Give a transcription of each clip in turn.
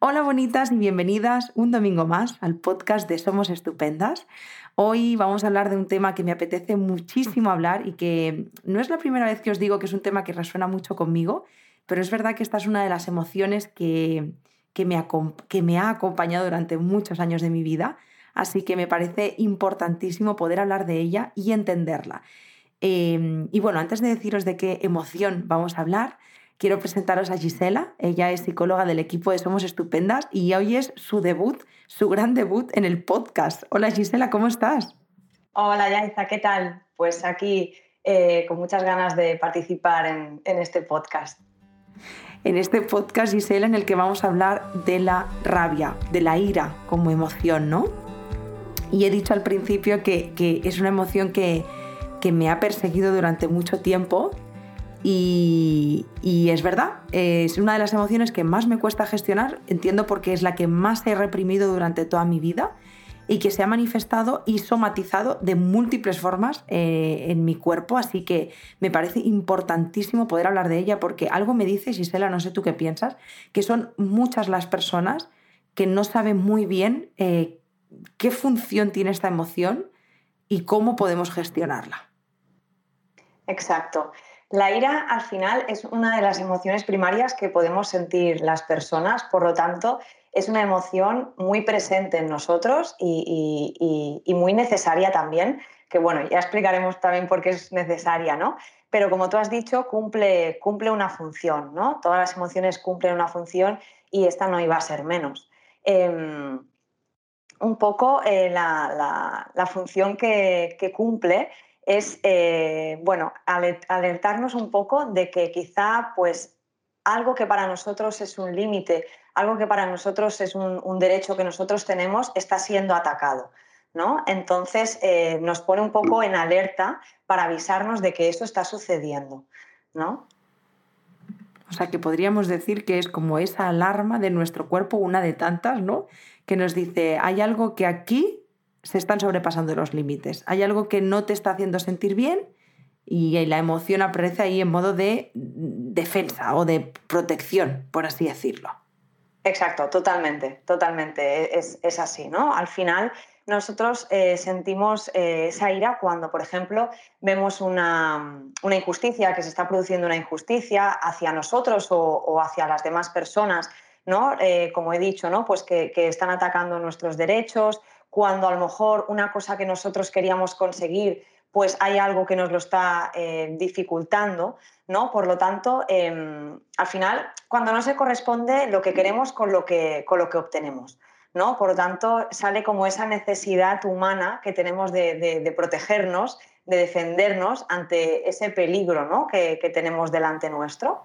Hola bonitas y bienvenidas un domingo más al podcast de Somos Estupendas. Hoy vamos a hablar de un tema que me apetece muchísimo hablar y que no es la primera vez que os digo que es un tema que resuena mucho conmigo, pero es verdad que esta es una de las emociones que, que, me, que me ha acompañado durante muchos años de mi vida, así que me parece importantísimo poder hablar de ella y entenderla. Em, y bueno, antes de deciros de qué emoción vamos a hablar, quiero presentaros a Gisela. Ella es psicóloga del equipo de Somos Estupendas y hoy es su debut, su gran debut en el podcast. Hola Gisela, ¿cómo estás? Hola Yaiza, ¿qué tal? Pues aquí eh, con muchas ganas de participar en, en este podcast. En este podcast, Gisela, en el que vamos a hablar de la rabia, de la ira como emoción, ¿no? Y he dicho al principio que, que es una emoción que, que me ha perseguido durante mucho tiempo y, es verdad, es una de las emociones que más me cuesta gestionar, entiendo porque es la que más he reprimido durante toda mi vida y que se ha manifestado y somatizado de múltiples formas eh, en mi cuerpo, así que me parece importantísimo poder hablar de ella porque algo me dice, Gisela, no sé tú qué piensas, que son muchas las personas que no saben muy bien eh, qué función tiene esta emoción y cómo podemos gestionarla. Exacto. La ira al final es una de las emociones primarias que podemos sentir las personas, por lo tanto es una emoción muy presente en nosotros y, muy necesaria también, que bueno, ya explicaremos también por qué es necesaria, ¿no? Pero como tú has dicho, cumple, cumple una función, ¿no? Todas las emociones cumplen una función y esta no iba a ser menos. Em, un poco eh, la, función que, que cumple es, eh, bueno, alertarnos un poco de que quizá, pues, algo que para nosotros es un límite, algo que para nosotros es un, derecho que nosotros tenemos, está siendo atacado. ¿no? Entonces eh, nos pone un poco en alerta para avisarnos de que eso está sucediendo. ¿no? O sea que podríamos decir que es como esa alarma de nuestro cuerpo, una de tantas, ¿no? Que nos dice, hay algo que aquí se están sobrepasando los límites. Hay algo que no te está haciendo sentir bien y la emoción aparece ahí en modo de defensa o de protección, por así decirlo. Exacto, totalmente, totalmente. Es, así, ¿no? Al final nosotros eh, sentimos eh, esa ira cuando, por ejemplo, vemos una, injusticia, que se está produciendo una injusticia hacia nosotros o, hacia las demás personas, ¿no? Eh, como he dicho, ¿no? Pues que están atacando nuestros derechos cuando a lo mejor una cosa que nosotros queríamos conseguir, pues hay algo que nos lo está eh, dificultando, ¿no? Por lo tanto, em, al final, cuando no se corresponde lo que queremos con lo que, con lo que obtenemos, ¿no? Por lo tanto, sale como esa necesidad humana que tenemos de, protegernos, de defendernos ante ese peligro ¿no? que, que tenemos delante nuestro.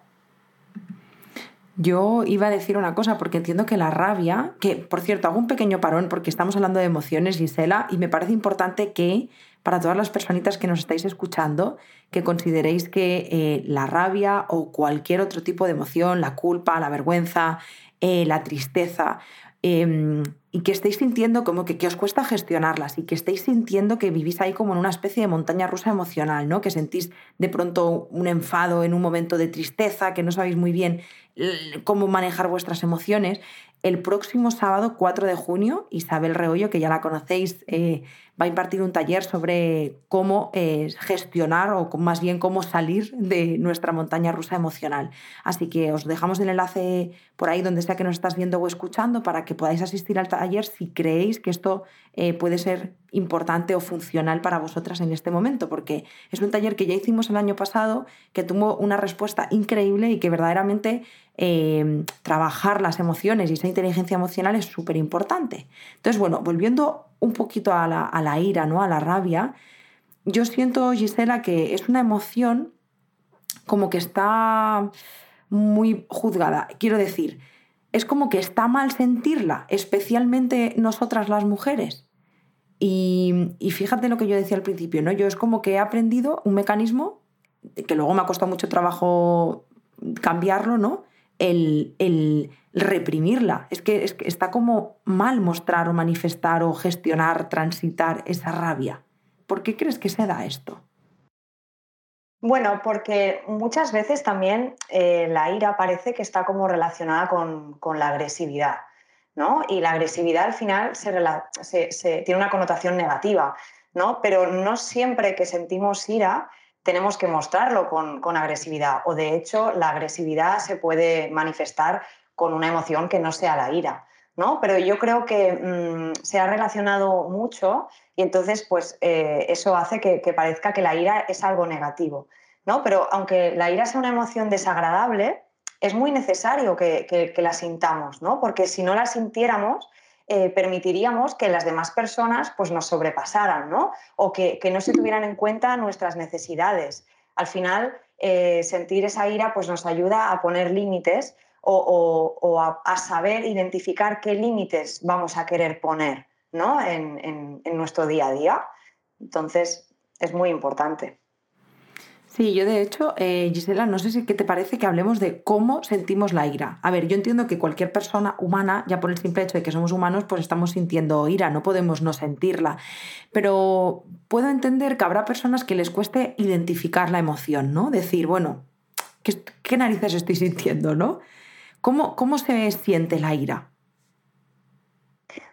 Yo iba a decir una cosa porque entiendo que la rabia, que por cierto hago un pequeño parón porque estamos hablando de emociones, Gisela, y me parece importante que para todas las personitas que nos estáis escuchando, que consideréis que eh, la rabia o cualquier otro tipo de emoción, la culpa, la vergüenza, eh, la tristeza, Em, y que estéis sintiendo como que, que, os cuesta gestionarlas y que estéis sintiendo que vivís ahí como en una especie de montaña rusa emocional, ¿no? Que sentís de pronto un enfado en un momento de tristeza, que no sabéis muy bien cómo manejar vuestras emociones. El próximo sábado 4 de junio, Isabel Reollo, que ya la conocéis, eh, va a impartir un taller sobre cómo eh, gestionar o más bien cómo salir de nuestra montaña rusa emocional. Así que os dejamos el enlace por ahí donde sea que nos estás viendo o escuchando para que podáis asistir al taller si creéis que esto eh, puede ser importante o funcional para vosotras en este momento, porque es un taller que ya hicimos el año pasado, que tuvo una respuesta increíble y que verdaderamente eh, trabajar las emociones y esa inteligencia emocional es súper importante. Entonces, bueno, volviendo un poquito a la, a la ira, ¿no? a la rabia, yo siento, Gisela, que es una emoción como que está muy juzgada. Quiero decir, es como que está mal sentirla, especialmente nosotras las mujeres. Y, y, fíjate lo que yo decía al principio, ¿no? Yo es como que he aprendido un mecanismo que luego me ha costado mucho trabajo cambiarlo, ¿no? El, el reprimirla. Es que, es que está como mal mostrar o manifestar o gestionar, transitar esa rabia. ¿Por qué crees que se da esto? Bueno, porque muchas veces también eh, la ira parece que está como relacionada con, la agresividad, ¿no? Y la agresividad al final se, tiene una connotación negativa, ¿no? Pero no siempre que sentimos ira tenemos que mostrarlo con, con agresividad. O de hecho, la agresividad se puede manifestar con una emoción que no sea la ira. ¿No? Pero yo creo que mm, se ha relacionado mucho y entonces pues eh, eso hace que, parezca que la ira es algo negativo, ¿no? Pero aunque la ira sea una emoción desagradable, es muy necesario que, la sintamos, ¿no? Porque si no la sintiéramos, eh, permitiríamos que las demás personas pues, nos sobrepasaran, ¿no? O que, no se tuvieran en cuenta nuestras necesidades. Al final, eh, sentir esa ira pues, nos ayuda a poner límites o, a, saber identificar qué límites vamos a querer poner ¿no? en, nuestro día a día. Entonces, es muy importante. Sí, yo de hecho, eh, Gisela, no sé si qué te parece que hablemos de cómo sentimos la ira. A ver, yo entiendo que cualquier persona humana, ya por el simple hecho de que somos humanos, pues estamos sintiendo ira, no podemos no sentirla. Pero puedo entender que habrá personas que les cueste identificar la emoción, ¿no? Decir, bueno, ¿qué, qué narices estoy sintiendo, no? ¿Cómo, se siente la ira?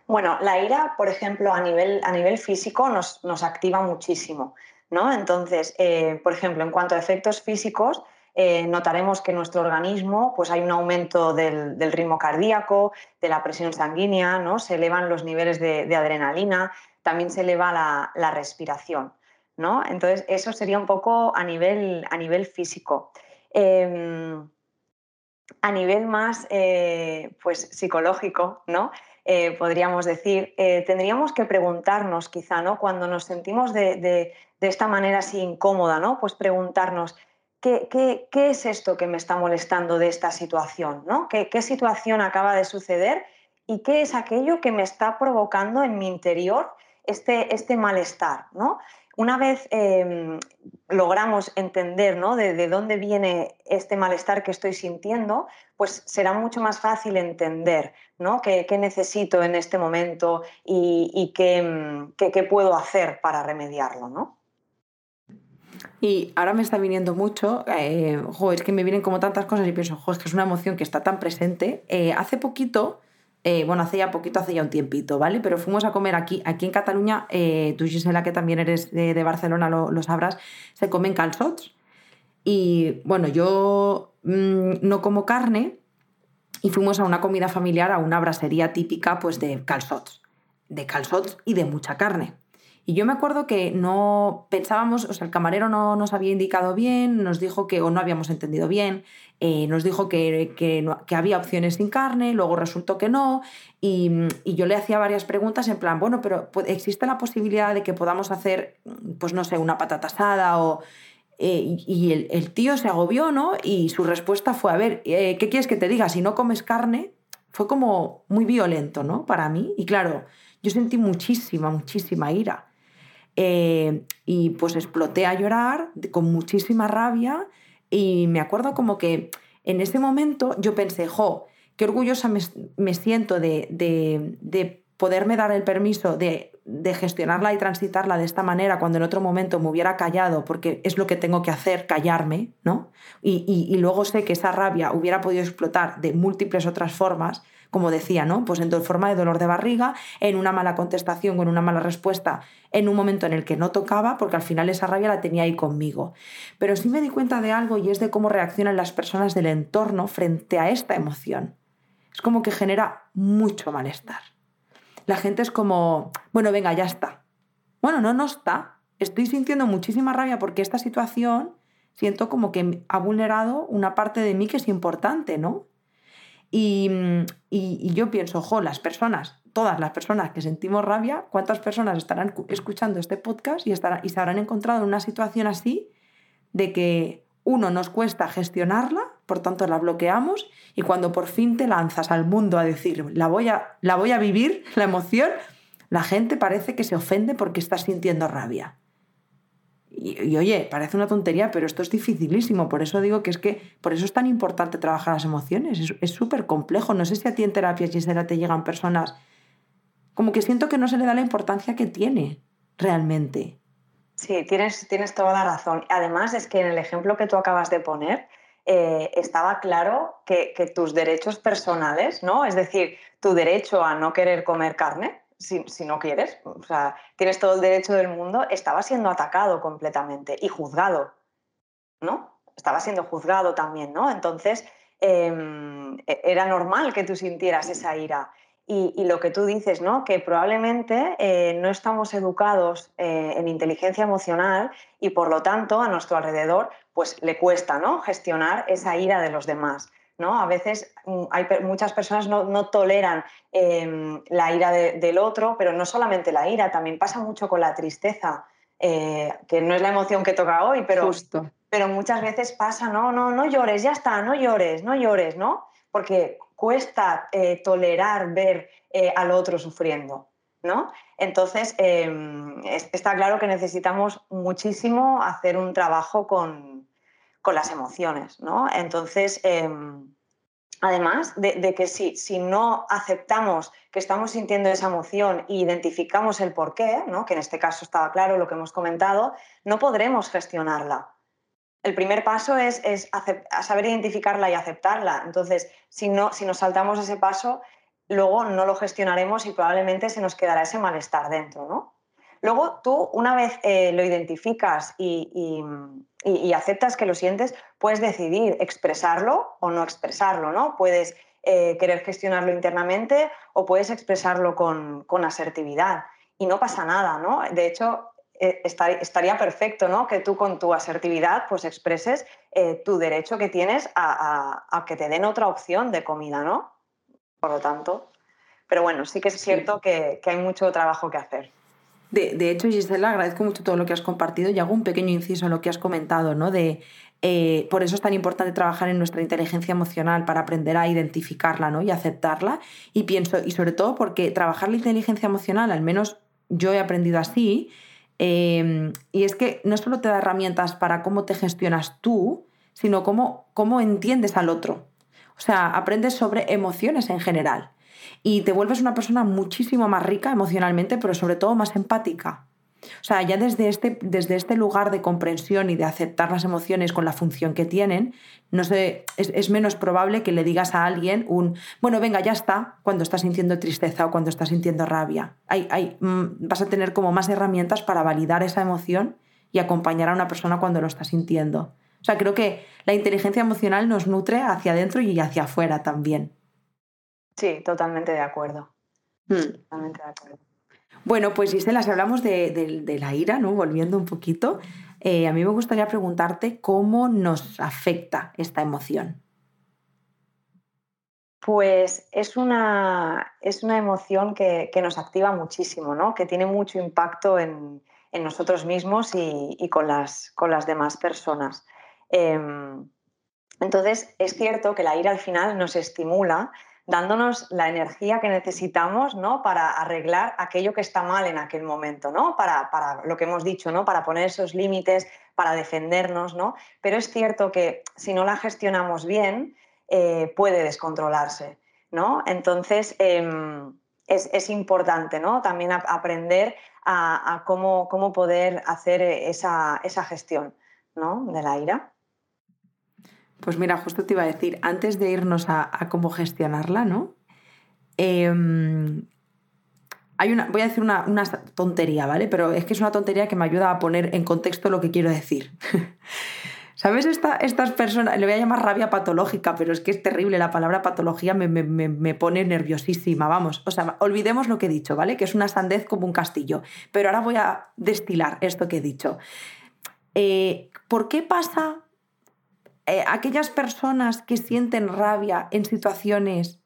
Bueno, la ira, por ejemplo, a nivel, a nivel físico nos, nos activa muchísimo. ¿no? Entonces, eh, por ejemplo, en cuanto a efectos físicos, eh, notaremos que en nuestro organismo pues hay un aumento del, ritmo cardíaco, de la presión sanguínea, ¿no? se elevan los niveles de, adrenalina, también se eleva la, respiración. ¿no? Entonces, eso sería un poco a nivel, a nivel físico. Em, a nivel más eh, pues, psicológico, ¿no? Eh, podríamos decir, eh, tendríamos que preguntarnos quizá, ¿no? Cuando nos sentimos de, esta manera así incómoda, ¿no? Pues preguntarnos, ¿qué, es esto que me está molestando de esta situación? ¿no? ¿Qué, ¿Qué, situación acaba de suceder y qué es aquello que me está provocando en mi interior este, este malestar? ¿no? Una vez em, logramos entender ¿no? de, dónde viene este malestar que estoy sintiendo, pues será mucho más fácil entender ¿no? qué, necesito en este momento y, em, qué, puedo hacer para remediarlo. ¿no? Y ahora me está viniendo mucho, eh, es que me vienen como tantas cosas y pienso, jo, es que es una emoción que está tan presente. Eh, hace poquito eh, bueno, hace ya poquito, hace ya un tiempito, ¿vale? Pero fuimos a comer aquí, aquí en Cataluña, eh, tú Gisela, que también eres de, Barcelona, lo, sabrás, se comen calzots. Y bueno, yo mm, no como carne y fuimos a una comida familiar, a una brasería típica pues de calzots, de calzots y de mucha carne. Y yo me acuerdo que no pensábamos, o sea, el camarero no nos había indicado bien, nos dijo que o no habíamos entendido bien, eh, nos dijo que, que, había opciones sin carne, luego resultó que no, y, yo le hacía varias preguntas en plan, bueno, pero ¿existe la posibilidad de que podamos hacer, pues no sé, una patata asada o... Eh, y el, tío se agobió, ¿no? Y su respuesta fue, a ver, eh, ¿qué quieres que te diga? Si no comes carne, fue como muy violento, ¿no? Para mí. Y claro, yo sentí muchísima, muchísima ira. Eh, y pues exploté a llorar con muchísima rabia y me acuerdo como que en ese momento yo pensé, jo, qué orgullosa me, siento de, de, poderme dar el permiso de, de, gestionarla y transitarla de esta manera cuando en otro momento me hubiera callado, porque es lo que tengo que hacer, callarme, ¿no? Y, y luego sé que esa rabia hubiera podido explotar de múltiples otras formas, como decía, ¿no? Pues en forma de dolor de barriga, en una mala contestación, con una mala respuesta, en un momento en el que no tocaba, porque al final esa rabia la tenía ahí conmigo. Pero sí me di cuenta de algo y es de cómo reaccionan las personas del entorno frente a esta emoción. Es como que genera mucho malestar. La gente es como, bueno, venga, ya está. Bueno, no, no está. Estoy sintiendo muchísima rabia porque esta situación siento como que ha vulnerado una parte de mí que es importante, ¿no? Y, yo pienso, ojo, las personas, todas las personas que sentimos rabia, ¿cuántas personas estarán escuchando este podcast y, estarán, y se habrán encontrado en una situación así de que uno nos cuesta gestionarla, por tanto la bloqueamos y cuando por fin te lanzas al mundo a decir, la voy a, la voy a vivir, la emoción, la gente parece que se ofende porque estás sintiendo rabia. Y, oye, parece una tontería, pero esto es dificilísimo. Por eso digo que es que, por eso es tan importante trabajar las emociones. Es súper complejo. No sé si a ti en terapia, Gisela, te llegan personas como que siento que no se le da la importancia que tiene realmente. Sí, tienes, tienes toda la razón. Además, es que en el ejemplo que tú acabas de poner, eh, estaba claro que, tus derechos personales, ¿no? Es decir, tu derecho a no querer comer carne, si, no quieres, o sea, tienes todo el derecho del mundo, estaba siendo atacado completamente y juzgado, ¿no? Estaba siendo juzgado también, ¿no? Entonces, em, e, era normal que tú sintieras esa ira. Y, lo que tú dices, ¿no? que probablemente eh, no estamos educados eh, en inteligencia emocional y por lo tanto a nuestro alrededor pues le cuesta ¿no? gestionar esa ira de los demás. ¿No? A veces mm, hay, muchas personas no, toleran em, la ira del otro, pero no solamente la ira, también pasa mucho con la tristeza, eh, que no es la emoción que toca hoy, pero, pero muchas veces pasa, no, no, no llores, ya está, no llores, no llores, ¿no? Porque cuesta eh, tolerar ver eh, al otro sufriendo. ¿no? Entonces, em, está claro que necesitamos muchísimo hacer un trabajo con, las emociones. ¿no? Entonces, em, además de, que si, si, no aceptamos que estamos sintiendo esa emoción e identificamos el porqué, ¿no? que en este caso estaba claro lo que hemos comentado, no podremos gestionarla el primer paso es, saber identificarla y aceptarla. Entonces, si, no, si nos saltamos ese paso, luego no lo gestionaremos y probablemente se nos quedará ese malestar dentro, ¿no? Luego tú, una vez eh, lo identificas y, aceptas que lo sientes, puedes decidir expresarlo o no expresarlo, ¿no? Puedes eh, querer gestionarlo internamente o puedes expresarlo con, con asertividad y no pasa nada, ¿no? De hecho, eh, estaría perfecto ¿no? que tú con tu asertividad pues expreses tu derecho que tienes a, que te den otra opción de comida, ¿no? Por lo tanto, pero bueno, sí que es cierto Que, hay mucho trabajo que hacer. De, hecho, Gisela, agradezco mucho todo lo que has compartido y hago un pequeño inciso en lo que has comentado, ¿no? De, eh, por eso es tan importante trabajar en nuestra inteligencia emocional para aprender a identificarla ¿no? y aceptarla. Y pienso, y sobre todo porque trabajar la inteligencia emocional, al menos yo he aprendido así, Em, y es que no solo te da herramientas para cómo te gestionas tú, sino cómo, cómo entiendes al otro. O sea, aprendes sobre emociones en general y te vuelves una persona muchísimo más rica emocionalmente, pero sobre todo más empática. O sea, ya desde este, desde este lugar de comprensión y de aceptar las emociones con la función que tienen, no sé, es, menos probable que le digas a alguien un, bueno, venga, ya está, cuando estás sintiendo tristeza o cuando estás sintiendo rabia. Hay, hay, mm, vas a tener como más herramientas para validar esa emoción y acompañar a una persona cuando lo está sintiendo. O sea, creo que la inteligencia emocional nos nutre hacia adentro y hacia afuera también. Sí, totalmente de acuerdo. Hmm. Totalmente de acuerdo. Bueno, pues Gisela, si hablamos de, la ira, ¿no? Volviendo un poquito, eh, a mí me gustaría preguntarte cómo nos afecta esta emoción. Pues es una, es una emoción que, nos activa muchísimo, ¿no? que tiene mucho impacto en, nosotros mismos y, con, las, con, las, demás personas. Em, entonces, es cierto que la ira al final nos estimula dándonos la energía que necesitamos ¿no? para arreglar aquello que está mal en aquel momento, ¿no? para, lo que hemos dicho, ¿no? para poner esos límites, para defendernos. ¿no? Pero es cierto que si no la gestionamos bien, eh, puede descontrolarse. ¿no? Entonces, em, es, importante ¿no? también aprender a, cómo, cómo, poder hacer esa, esa gestión ¿no? de la ira. Pues mira, justo te iba a decir, antes de irnos a, cómo gestionarla, ¿no? Em, hay una, voy a decir una, tontería, ¿vale? Pero es que es una tontería que me ayuda a poner en contexto lo que quiero decir. ¿Sabes? estas personas, le voy a llamar rabia patológica, pero es que es terrible, la palabra patología me, me, pone nerviosísima, vamos. O sea, olvidemos lo que he dicho, ¿vale? Que es una sandez como un castillo. Pero ahora voy a destilar esto que he dicho. Eh, ¿Por qué pasa eh, aquellas personas que sienten rabia en situaciones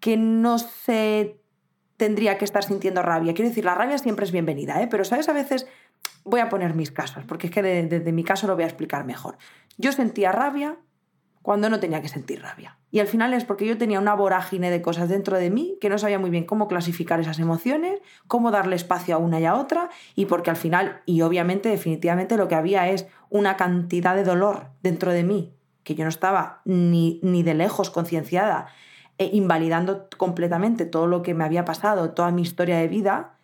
que no se tendría que estar sintiendo rabia. Quiero decir, la rabia siempre es bienvenida, ¿eh? pero sabes, a veces voy a poner mis casos, porque es que desde mi caso lo voy a explicar mejor. Yo sentía rabia cuando no tenía que sentir rabia. Y al final es porque yo tenía una vorágine de cosas dentro de mí que no sabía muy bien cómo clasificar esas emociones, cómo darle espacio a una y a otra, y porque al final, y obviamente definitivamente lo que había es una cantidad de dolor dentro de mí, que yo no estaba ni, ni de lejos concienciada, e invalidando completamente todo lo que me había pasado, toda mi historia de vida,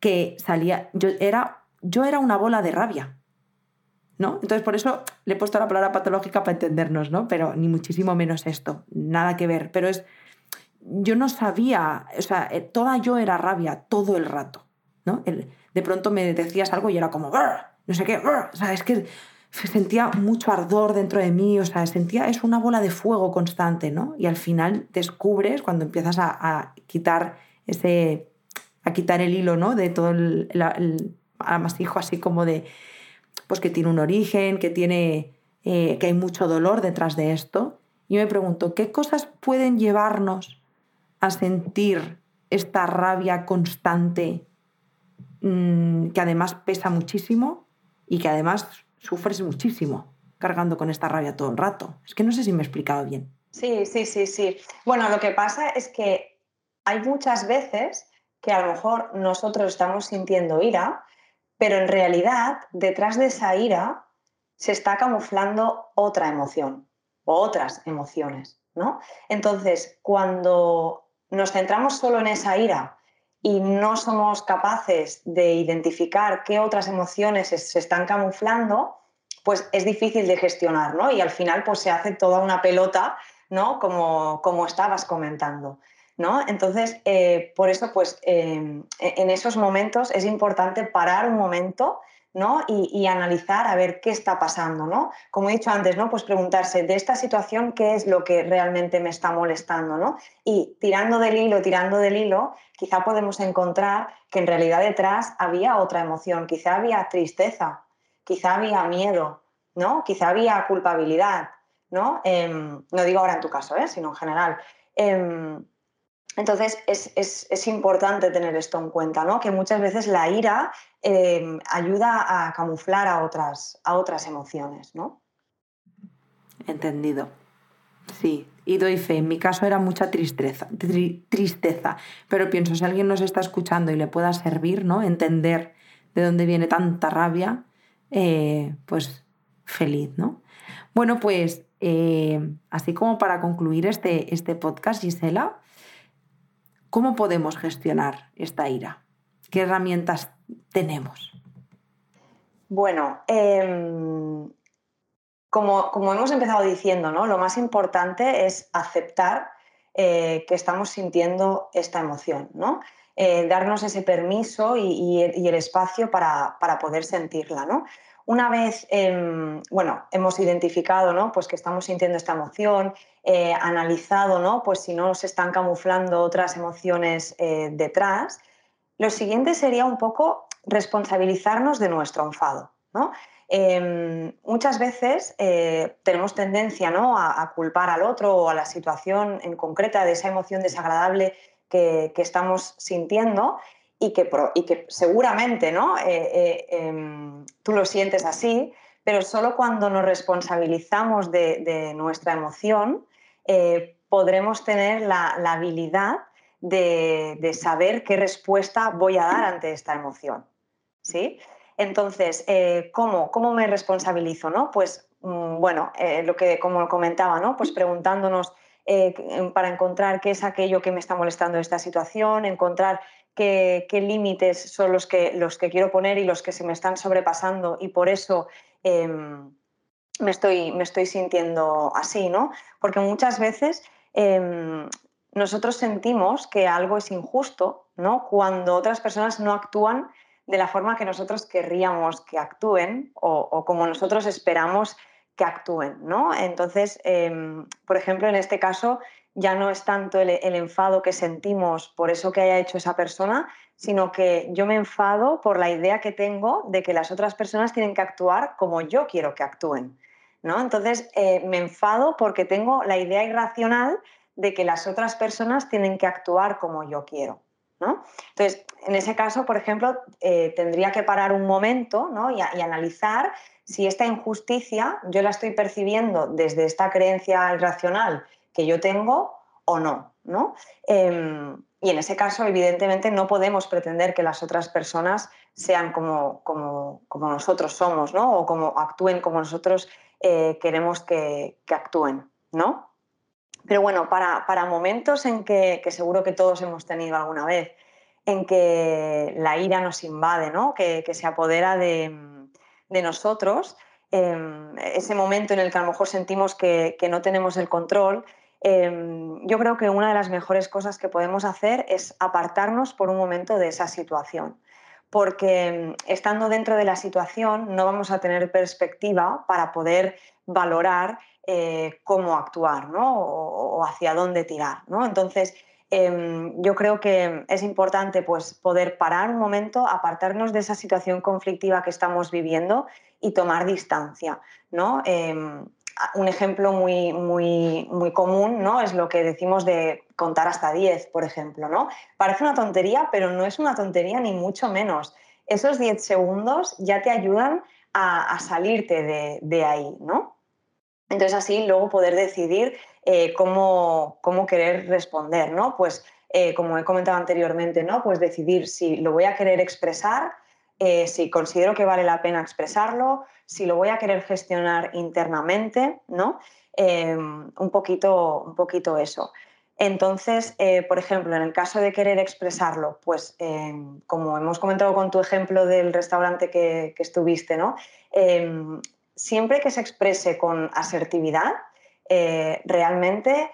que salía, yo era yo era una bola de rabia. ¿No? Entonces, por eso le he puesto la palabra patológica para entendernos, ¿no? Pero ni muchísimo menos esto, nada que ver. Pero es, yo no sabía, o sea, eh, toda yo era rabia todo el rato, ¿no? de pronto me decías algo y era como, no sé qué, o sea, es que sentía mucho ardor dentro de mí, o sea, sentía, es una bola de fuego constante, ¿no? Y al final descubres, cuando empiezas a, quitar ese, a quitar el hilo, ¿no? De todo el, el, amasijo así como de, pues que tiene un origen, que tiene, eh, que hay mucho dolor detrás de esto. Yo me pregunto, ¿qué cosas pueden llevarnos a sentir esta rabia constante mm, que además pesa muchísimo y que además sufres muchísimo cargando con esta rabia todo el rato. Es que no sé si me he explicado bien. Sí, sí, sí, sí. Bueno, lo que pasa es que hay muchas veces que a lo mejor nosotros estamos sintiendo ira, pero en realidad detrás de esa ira se está camuflando otra emoción o otras emociones, ¿no? Entonces, cuando nos centramos solo en esa ira y no somos capaces de identificar qué otras emociones se están camuflando, pues es difícil de gestionar, ¿no? Y al final pues se hace toda una pelota, ¿no? Como, como estabas comentando, ¿no? Entonces, eh, por eso pues eh, en esos momentos es importante parar un momento y, analizar a ver qué está pasando, ¿no? Como he dicho antes, ¿no? Pues preguntarse de esta situación qué es lo que realmente me está molestando, ¿no? Y tirando del hilo, tirando del hilo, quizá podemos encontrar que en realidad detrás había otra emoción, quizá había tristeza, quizá había miedo, ¿no? Quizá había culpabilidad, ¿no? Em, no digo ahora en tu caso, ¿eh? sino en general. Em, entonces es, importante tener esto en cuenta, ¿no? que muchas veces la ira eh, ayuda a camuflar a otras, a otras emociones. ¿no? Entendido. Sí, y doy fe. En mi caso era mucha tristeza, tristeza, pero pienso, si alguien nos está escuchando y le pueda servir, ¿no? Entender de dónde viene tanta rabia, eh, pues feliz, ¿no? Bueno, pues eh, así como para concluir este, este podcast, Gisela, ¿Cómo podemos gestionar esta ira? ¿Qué herramientas tenemos? Bueno, em, como, hemos empezado diciendo, ¿no? lo más importante es aceptar eh, que estamos sintiendo esta emoción, ¿no? Eh, darnos ese permiso y, el espacio para, para, poder sentirla. ¿no? Una vez, em, bueno, hemos identificado, ¿no? Pues que estamos sintiendo esta emoción, eh, analizado, ¿no? Pues si no se están camuflando otras emociones eh, detrás, lo siguiente sería un poco responsabilizarnos de nuestro enfado, ¿no? Em, muchas veces eh, tenemos tendencia ¿no? a, culpar al otro o a la situación en concreta de esa emoción desagradable que, que estamos sintiendo y que, y que seguramente ¿no? Eh, eh, em, tú lo sientes así, pero solo cuando nos responsabilizamos de, nuestra emoción eh, podremos tener la, habilidad de, saber qué respuesta voy a dar ante esta emoción. ¿sí? Entonces, ¿cómo, ¿cómo, me responsabilizo? ¿no? Pues mm, bueno, lo que como comentaba, ¿no? pues preguntándonos para encontrar qué es aquello que me está molestando esta situación, encontrar qué, límites son los que, los que quiero poner y los que se me están sobrepasando y por eso em, me, estoy, me estoy sintiendo así, ¿no? Porque muchas veces em, nosotros sentimos que algo es injusto, ¿no? Cuando otras personas no actúan de la forma que nosotros querríamos que actúen o, como nosotros esperamos que actúen, ¿no? Entonces, em, por ejemplo, en este caso, ya no es tanto el, enfado que sentimos por eso que haya hecho esa persona, sino que yo me enfado por la idea que tengo de que las otras personas tienen que actuar como yo quiero que actúen. ¿no? Entonces, eh, me enfado porque tengo la idea irracional de que las otras personas tienen que actuar como yo quiero. ¿no? Entonces, en ese caso, por ejemplo, eh, tendría que parar un momento y, y analizar si esta injusticia yo la estoy percibiendo desde esta creencia irracional que yo tengo o no. ¿no? Em, y en ese caso, evidentemente, no podemos pretender que las otras personas sean como, como, nosotros somos, ¿no? O como actúen como nosotros eh, queremos que, actúen, ¿no? Pero bueno, para, momentos en que, seguro que todos hemos tenido alguna vez, en que la ira nos invade, ¿no? que, se apodera de, nosotros, em, ese momento en el que a lo mejor sentimos que, no tenemos el control, em, yo creo que una de las mejores cosas que podemos hacer es apartarnos por un momento de esa situación porque em, estando dentro de la situación no vamos a tener perspectiva para poder valorar eh, cómo actuar ¿no? o, hacia dónde tirar. ¿no? Entonces, Em, yo creo que es importante pues, poder parar un momento, apartarnos de esa situación conflictiva que estamos viviendo y tomar distancia. ¿no? Un ejemplo muy, muy, muy común ¿no? es lo que decimos de contar hasta 10, por ejemplo. ¿no? Parece una tontería, pero no es una tontería ni mucho menos. Esos 10 segundos ya te ayudan a, salirte de, de ahí. ¿no? Entonces así luego poder decidir eh, cómo, querer responder, ¿no? Pues eh, como he comentado anteriormente, ¿no? Pues decidir si lo voy a querer expresar, eh, si considero que vale la pena expresarlo, si lo voy a querer gestionar internamente, ¿no? Em, un, poquito, un poquito eso. Entonces, por ejemplo, en el caso de querer expresarlo, pues em, como hemos comentado con tu ejemplo del restaurante que, que estuviste, ¿no? Em, siempre que se exprese con asertividad, eh, realmente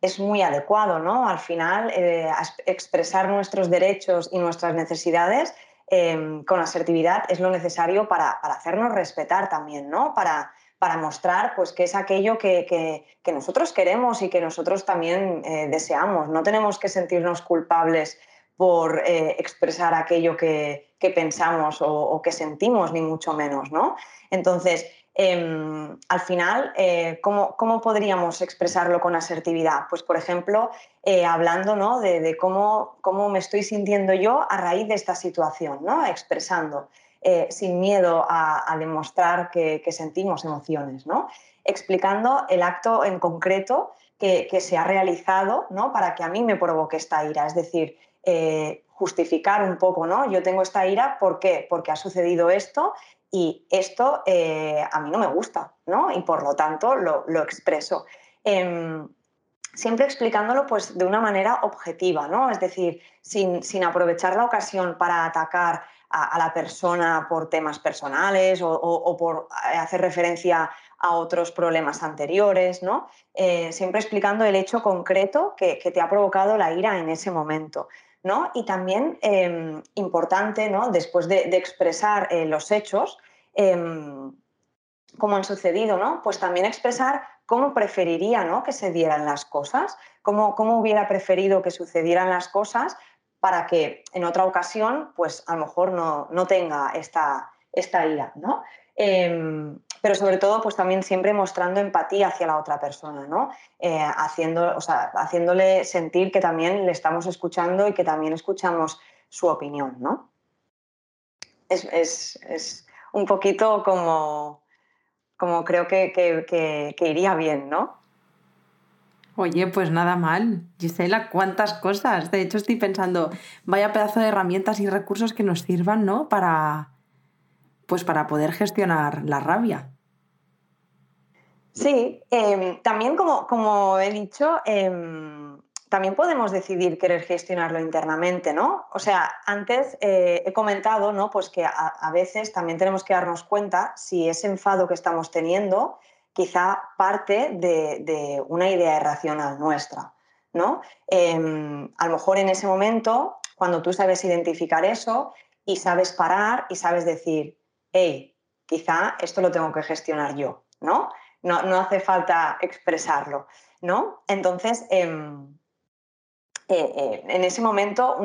es muy adecuado, ¿no? Al final, eh, expresar nuestros derechos y nuestras necesidades em, con asertividad es lo necesario para, hacernos respetar también, ¿no? Para, para mostrar pues, que es aquello que, nosotros queremos y que nosotros también eh, deseamos. No tenemos que sentirnos culpables por expresar aquello que, pensamos o, o, que sentimos, ni mucho menos, ¿no? Entonces, Em, al final, eh, ¿cómo, podríamos expresarlo con asertividad? Pues, por ejemplo, eh, hablando ¿no? de, cómo, cómo, me estoy sintiendo yo a raíz de esta situación, ¿no? expresando, eh, sin miedo a, demostrar que, sentimos emociones, ¿no? explicando el acto en concreto que, se ha realizado ¿no? para que a mí me provoque esta ira. Es decir, justificar un poco, ¿no? Yo tengo esta ira, ¿por qué? Porque ha sucedido esto y esto eh, a mí no me gusta, ¿no? Y por lo tanto lo, expreso. Em, siempre explicándolo pues, de una manera objetiva, ¿no? Es decir, sin, aprovechar la ocasión para atacar a, la persona por temas personales o, por eh, hacer referencia a otros problemas anteriores, ¿no? Eh, siempre explicando el hecho concreto que, te ha provocado la ira en ese momento. ¿No? Y también em, importante, después de, expresar eh, los hechos, em, como han sucedido, ¿no? pues también expresar cómo preferiría ¿no? que se dieran las cosas, cómo, cómo hubiera preferido que sucedieran las cosas para que en otra ocasión, pues a lo mejor no, no tenga esta, esta ira. ¿no? Em, pero sobre todo pues también siempre mostrando empatía hacia la otra persona, ¿no? Eh, haciendo, haciéndole sentir que también le estamos escuchando y que también escuchamos su opinión, ¿no? Es, un poquito como, como creo que, iría bien, ¿no? Oye, pues nada mal. Gisela, cuántas cosas. De hecho, estoy pensando, vaya pedazo de herramientas y recursos que nos sirvan, ¿no? Para, pues para poder gestionar la rabia. Sí, em, también como, he dicho, em, también podemos decidir querer gestionarlo internamente, ¿no? O sea, antes eh, he comentado, ¿no? Pues que a, veces también tenemos que darnos cuenta si ese enfado que estamos teniendo quizá parte de, una idea irracional nuestra, ¿no? Em, a lo mejor en ese momento, cuando tú sabes identificar eso y sabes parar y sabes decir, hey, quizá esto lo tengo que gestionar yo, ¿no? No, hace falta expresarlo, ¿no? Entonces, em, eh, eh, en ese momento,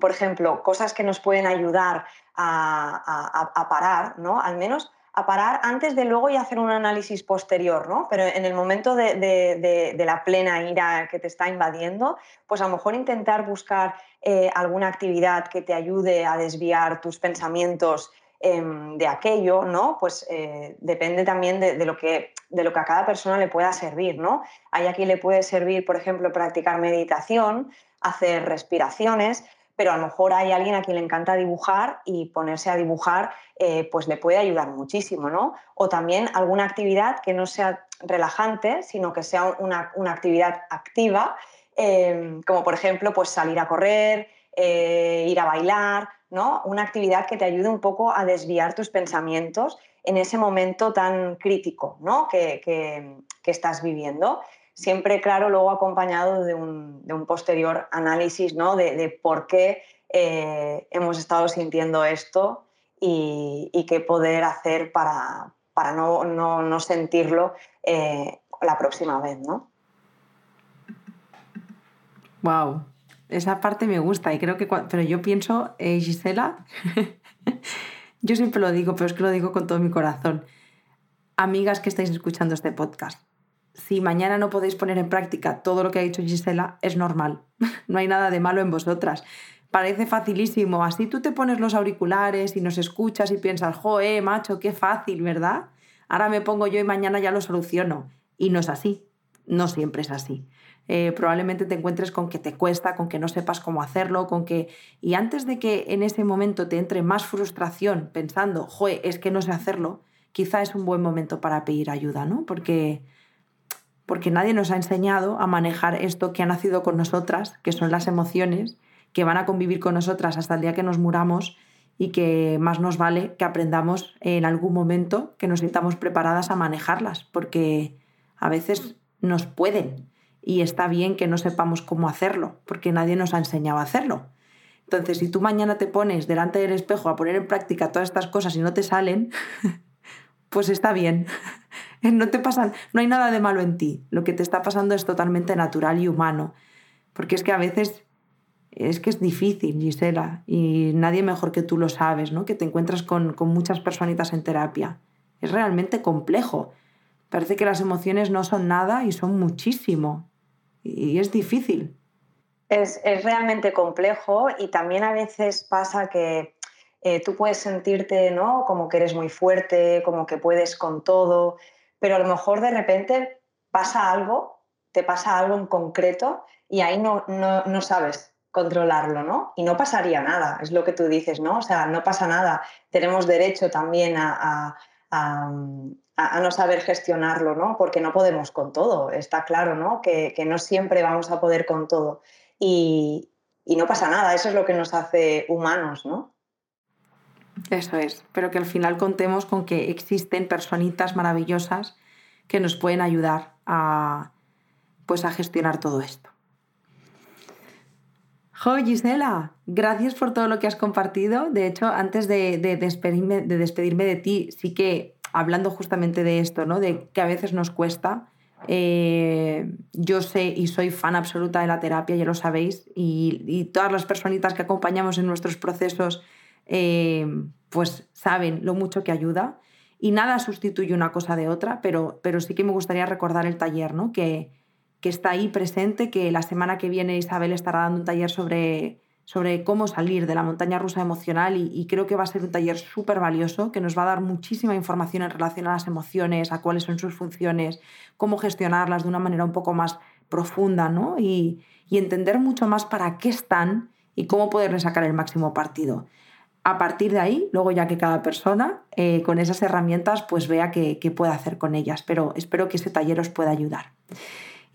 por ejemplo, cosas que nos pueden ayudar a, parar, ¿no? Al menos a parar antes de luego y hacer un análisis posterior, ¿no? Pero en el momento de, la plena ira que te está invadiendo, pues a lo mejor intentar buscar eh, alguna actividad que te ayude a desviar tus pensamientos de aquello, ¿no? Pues eh, depende también de, lo que, de lo que a cada persona le pueda servir, ¿no? Hay a le puede servir, por ejemplo, practicar meditación, hacer respiraciones, pero a lo mejor hay alguien a quien le encanta dibujar y ponerse a dibujar eh, pues le puede ayudar muchísimo, ¿no? O también alguna actividad que no sea relajante, sino que sea una, actividad activa, em, como por ejemplo pues salir a correr, eh, ir a bailar, ¿no? Una actividad que te ayude un poco a desviar tus pensamientos en ese momento tan crítico ¿no? que, estás viviendo. Siempre, claro, luego acompañado de un, posterior análisis ¿no? de, por qué eh, hemos estado sintiendo esto y, qué poder hacer para, para no, sentirlo eh, la próxima vez, ¿no? Wow, esa parte me gusta y creo que, pero yo pienso, eh, Gisela, yo siempre lo digo, pero es que lo digo con todo mi corazón. Amigas que estáis escuchando este podcast, si mañana no podéis poner en práctica todo lo que ha dicho Gisela, es normal. No hay nada de malo en vosotras. Parece facilísimo. Así tú te pones los auriculares y nos escuchas y piensas, joe, macho, qué fácil, ¿verdad? Ahora me pongo yo y mañana ya lo soluciono. Y no es así. No siempre es así. Eh, probablemente te encuentres con que te cuesta, con que no sepas cómo hacerlo, con que... Y antes de que en ese momento te entre más frustración pensando, joe, es que no sé hacerlo, quizá es un buen momento para pedir ayuda, ¿no? Porque, porque nadie nos ha enseñado a manejar esto que ha nacido con nosotras, que son las emociones, que van a convivir con nosotras hasta el día que nos muramos y que más nos vale que aprendamos en algún momento que nos sintamos preparadas a manejarlas, porque a veces nos pueden y está bien que no sepamos cómo hacerlo, porque nadie nos ha enseñado a hacerlo. Entonces, si tú mañana te pones delante del espejo a poner en práctica todas estas cosas y no te salen, pues está bien. No te pasan, no hay nada de malo en ti. Lo que te está pasando es totalmente natural y humano. Porque es que a veces es que es difícil, Gisela, y nadie mejor que tú lo sabes, ¿no? Que te encuentras con, con muchas personitas en terapia. Es realmente complejo. Parece que las emociones no son nada y son muchísimo y es difícil. Es, realmente complejo y también a veces pasa que eh, tú puedes sentirte ¿no? como que eres muy fuerte, como que puedes con todo, pero a lo mejor de repente pasa algo, te pasa algo en concreto y ahí no, no, sabes controlarlo, ¿no? Y no pasaría nada, es lo que tú dices, ¿no? O sea, no pasa nada. Tenemos derecho también a, no saber gestionarlo, ¿no? Porque no podemos con todo, está claro, ¿no? Que, no siempre vamos a poder con todo. Y, no pasa nada, eso es lo que nos hace humanos, ¿no? Eso es, pero que al final contemos con que existen personitas maravillosas que nos pueden ayudar a, pues a gestionar todo esto. Jo, Gisela, gracias por todo lo que has compartido. De hecho, antes de, despedirme, de despedirme de ti, sí que hablando justamente de esto, ¿no? de que a veces nos cuesta. Eh, yo sé y soy fan absoluta de la terapia, ya lo sabéis, y, todas las personitas que acompañamos en nuestros procesos, eh, pues saben lo mucho que ayuda. Y nada sustituye una cosa de otra, pero, pero sí que me gustaría recordar el taller, ¿no? que, que está ahí presente, que la semana que viene Isabel estará dando un taller sobre sobre cómo salir de la montaña rusa emocional y, creo que va a ser un taller súper valioso que nos va a dar muchísima información en relación a las emociones, a cuáles son sus funciones, cómo gestionarlas de una manera un poco más profunda ¿no? y, entender mucho más para qué están y cómo poderle sacar el máximo partido. A partir de ahí, luego ya que cada persona eh, con esas herramientas pues vea qué, qué puede hacer con ellas, pero espero que ese taller os pueda ayudar.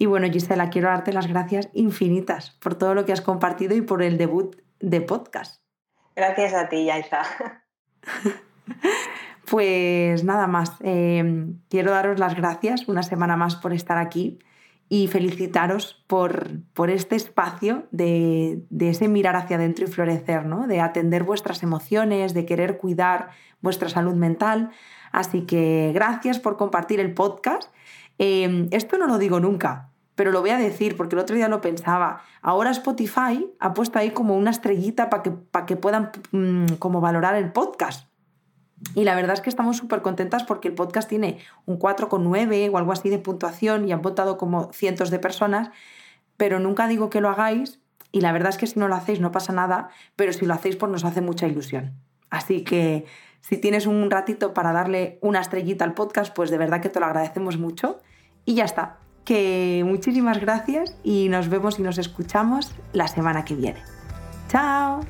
Y bueno, Gisela, quiero darte las gracias infinitas por todo lo que has compartido y por el debut de podcast. Gracias a ti, Yaiza. pues nada más, em, quiero daros las gracias una semana más por estar aquí y felicitaros por, por este espacio de, de, ese mirar hacia adentro y florecer, ¿no? de atender vuestras emociones, de querer cuidar vuestra salud mental. Así que gracias por compartir el podcast. Em, esto no lo digo nunca, pero lo voy a decir porque el otro día lo pensaba. Ahora Spotify ha puesto ahí como una estrellita para que, que puedan mm, como valorar el podcast. Y la verdad es que estamos súper contentas porque el podcast tiene un 4,9 o algo así de puntuación y han votado como cientos de personas, pero nunca digo que lo hagáis y la verdad es que si no lo hacéis no pasa nada, pero si lo hacéis pues nos hace mucha ilusión. Así que si tienes un ratito para darle una estrellita al podcast, pues de verdad que te lo agradecemos mucho. Y ya está, que muchísimas gracias y nos vemos y nos escuchamos la semana que viene. ¡Chao!